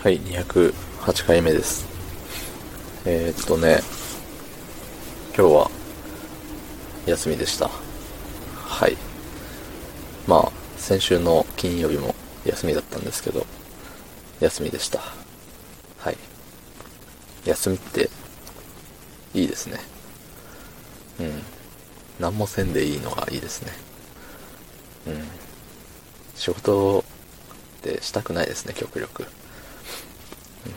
はい、208回目です。えー、っとね、今日は休みでした。はい。まあ、先週の金曜日も休みだったんですけど、休みでした。はい。休みって、いいですね。うん。何もせんでいいのがいいですね。うん。仕事ってしたくないですね、極力。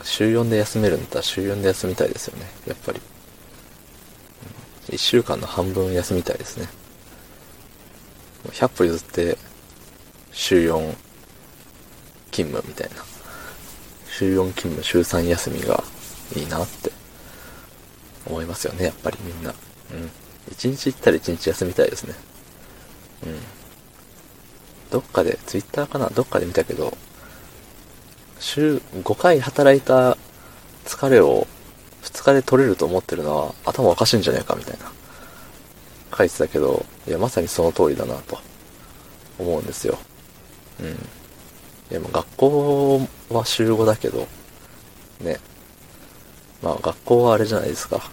週4で休めるんだったら週4で休みたいですよね、やっぱり。1週間の半分休みたいですね。100歩譲って、週4勤務みたいな。週4勤務、週3休みがいいなって思いますよね、やっぱりみんな。うん。1日行ったら1日休みたいですね。うん。どっかで、ツイッターかな？どっかで見たけど、週5回働いた疲れを2日で取れると思ってるのは頭おかしいんじゃないかみたいな書いてたけど、いや、まさにその通りだなと思うんですよ。うん。いや、も学校は週5だけど、ね。まあ学校はあれじゃないですか。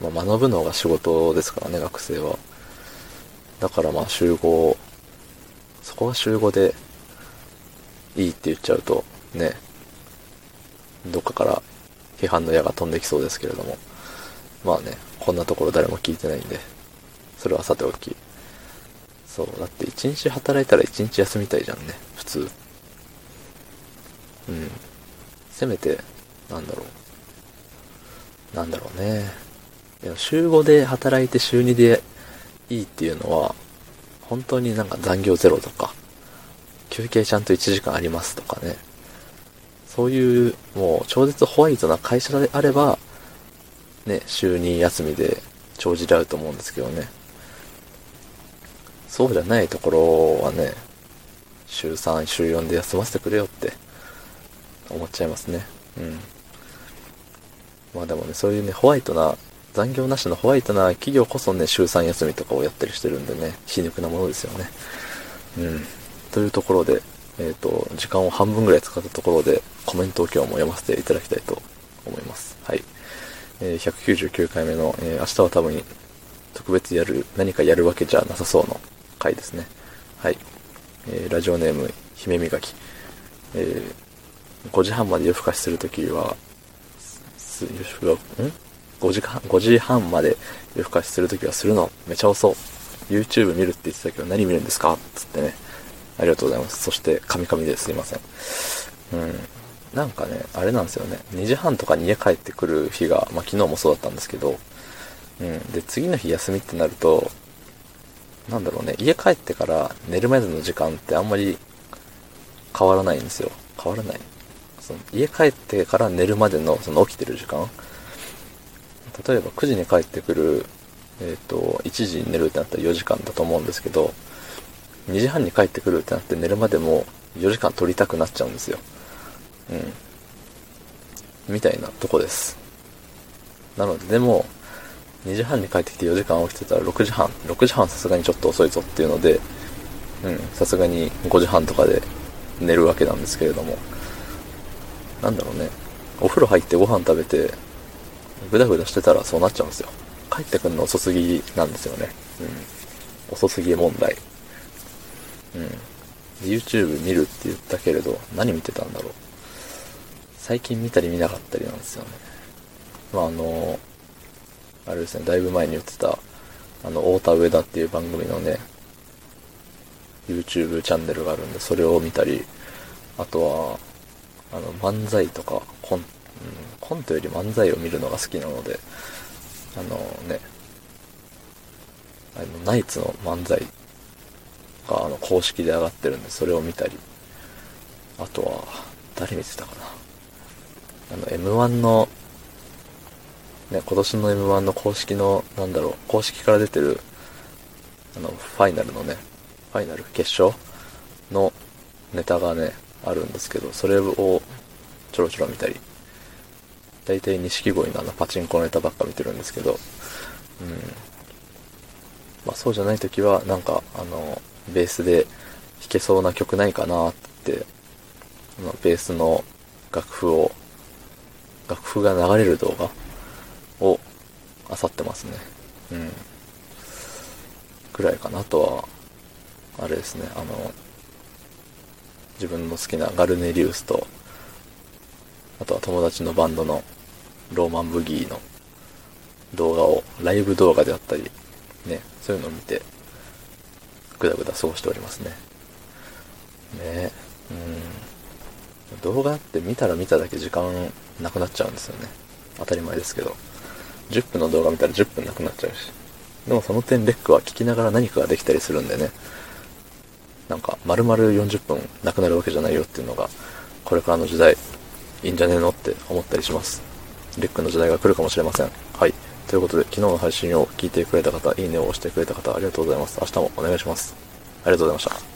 まあ学ぶのが仕事ですからね、学生は。だからまあ週5、そこが週5でいいって言っちゃうと、ね、どっかから批判の矢が飛んできそうですけれども、まあね、こんなところ誰も聞いてないんで、それはさておき。そう、だって一日働いたら一日休みたいじゃんね、普通。うん。せめて、なんだろう。なんだろうね。いや週5で働いて週2でいいっていうのは、本当になんか残業ゼロとか、休憩ちゃんと1時間ありますとかね。そういう、もう超絶ホワイトな会社であれば、ね、週2休みで帳尻合うと思うんですけどね。そうじゃないところはね、週3、週4で休ませてくれよって思っちゃいますね。うん。まあでもね、そういうね、ホワイトな、残業なしのホワイトな企業こそね、週3休みとかをやったりしてるんでね、皮肉なものですよね。うん。というところで、えっ、と、時間を半分ぐらい使ったところで、コメントを今日も読ませていただきたいと思います。はい。えー199回目の、えー明日は多分、特別やる、何かやるわけじゃなさそうの回ですね。はい。えーラジオネーム、姫みがき。えー5時半まで夜更かしするときは、す夜更か、ん ?5 時間、5時半まで夜更かしするときはするの？めちゃ遅。YouTube 見るって言ってたけど何見るんですか？つってね。ありがとうございます。そして、カミカミですいません。うん。なんかね、あれなんですよね。2時半とかに家帰ってくる日が、まあ昨日もそうだったんですけど、うん。で、次の日休みってなると、なんだろうね、家帰ってから寝るまでの時間ってあんまり変わらないんですよ。変わらない。その家帰ってから寝るまでのその起きてる時間。例えば9時に帰ってくる、えっ、と、1時に寝るってなったら4時間だと思うんですけど、2時半に帰ってくるってなって寝るまでも4時間取りたくなっちゃうんですよ。うん。みたいなとこです。なので、でも、2時半に帰ってきて4時間起きてたら6時半。6時半さすがにちょっと遅いぞっていうので、うん、さすがに5時半とかで寝るわけなんですけれども。なんだろうね。お風呂入ってご飯食べて、ぐだぐだしてたらそうなっちゃうんですよ。帰ってくるの遅すぎなんですよね。うん。遅すぎ問題。うん。YouTube 見るって言ったけれど、何見てたんだろう。最近見たり見なかったりなんですよね。まああの、あれですね、だいぶ前に言ってた、あの、太田上田っていう番組のね、YouTube チャンネルがあるんで、それを見たり、あとは、あの、漫才とか、コン、うん、コントより漫才を見るのが好きなので、あのね、あの、ナイツの漫才が、あの、公式で上がってるんで、それを見たり、あとは、誰見てたかな。あの、M1 の、ね、今年の M1 の公式の、なんだろう、公式から出てる、あの、ファイナルのね、ファイナル決勝のネタがね、あるんですけど、それをちょろちょろ見たり、大体錦鯉のあのパチンコのネタばっか見てるんですけど、うん。まあそうじゃない時は、なんか、あの、ベースで弾けそうな曲ないかなって、ベースの楽譜を、楽譜が流れる動画を漁ってますね。うん。ぐらいかな。とは、あれですね、あの、自分の好きなガルネリウスと、あとは友達のバンドのローマンブギーの動画を、ライブ動画であったり、ね、そういうのを見て、ぐだぐだ過ごしておりますね。ねうん。動画って見たら見ただけ時間なくなっちゃうんですよね。当たり前ですけど。10分の動画見たら10分なくなっちゃうし。でもその点レックは聞きながら何かができたりするんでね。なんか、丸々40分なくなるわけじゃないよっていうのが、これからの時代、いいんじゃねえのって思ったりします。レックの時代が来るかもしれません。はい。ということで、昨日の配信を聞いてくれた方、いいねを押してくれた方、ありがとうございます。明日もお願いします。ありがとうございました。